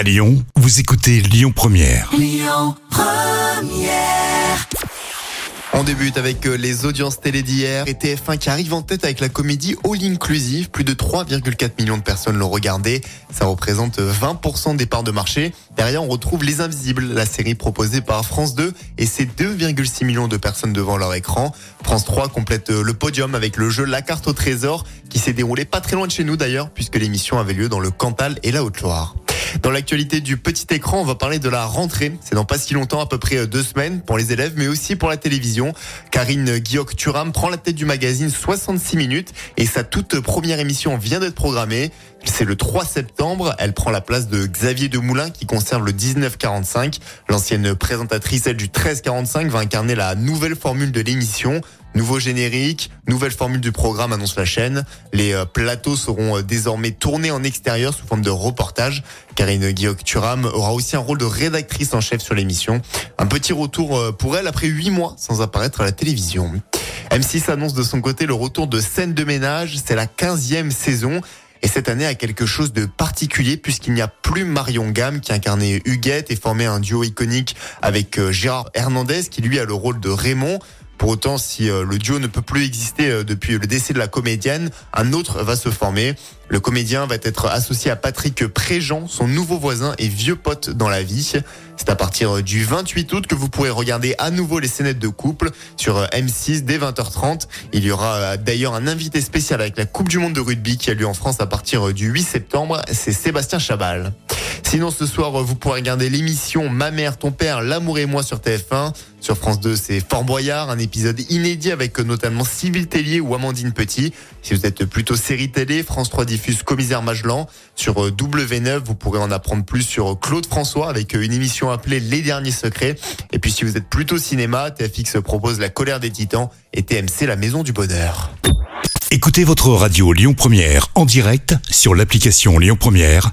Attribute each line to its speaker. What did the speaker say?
Speaker 1: À Lyon, vous écoutez Lyon Première.
Speaker 2: On débute avec euh, les audiences télé d'hier et TF1 qui arrive en tête avec la comédie All Inclusive. Plus de 3,4 millions de personnes l'ont regardé. Ça représente 20% des parts de marché. Derrière, on retrouve Les Invisibles, la série proposée par France 2 et ses 2,6 millions de personnes devant leur écran. France 3 complète euh, le podium avec le jeu La carte au trésor qui s'est déroulé pas très loin de chez nous d'ailleurs puisque l'émission avait lieu dans le Cantal et la Haute-Loire. Dans l'actualité du petit écran, on va parler de la rentrée. C'est dans pas si longtemps, à peu près deux semaines pour les élèves, mais aussi pour la télévision. Karine Guillaume-Turam prend la tête du magazine 66 minutes et sa toute première émission vient d'être programmée. C'est le 3 septembre. Elle prend la place de Xavier Demoulin qui conserve le 1945. L'ancienne présentatrice, celle du 1345, va incarner la nouvelle formule de l'émission. Nouveau générique, nouvelle formule du programme annonce la chaîne. Les euh, plateaux seront euh, désormais tournés en extérieur sous forme de reportage. Karine Guillaume-Turam aura aussi un rôle de rédactrice en chef sur l'émission. Un petit retour euh, pour elle après huit mois sans apparaître à la télévision. M6 annonce de son côté le retour de scène de ménage. C'est la 15e saison. Et cette année a quelque chose de particulier puisqu'il n'y a plus Marion Gamme qui incarnait Huguette et formait un duo iconique avec Gérard Hernandez qui lui a le rôle de Raymond. Pour autant, si euh, le duo ne peut plus exister euh, depuis le décès de la comédienne, un autre va se former. Le comédien va être associé à Patrick Préjean, son nouveau voisin et vieux pote dans la vie. C'est à partir du 28 août que vous pourrez regarder à nouveau les scénettes de couple sur euh, M6 dès 20h30. Il y aura d'ailleurs un invité spécial avec la Coupe du Monde de rugby qui a lieu en France à partir du 8 septembre. C'est Sébastien Chabal. Sinon, ce soir, vous pourrez regarder l'émission Ma mère, ton père, l'amour et moi sur TF1. Sur France 2, c'est Fort Boyard, un épisode inédit avec notamment Sylvie Tellier ou Amandine Petit. Si vous êtes plutôt série télé, France 3 diffuse Commissaire Magellan. Sur euh, W9, vous pourrez en apprendre plus sur Claude François avec euh, une émission appelée Les Derniers Secrets. Et puis si vous êtes plutôt cinéma, TFX propose La Colère des Titans et TMC La Maison du Bonheur.
Speaker 1: Écoutez votre radio Lyon Première en direct sur l'application Lyon Première,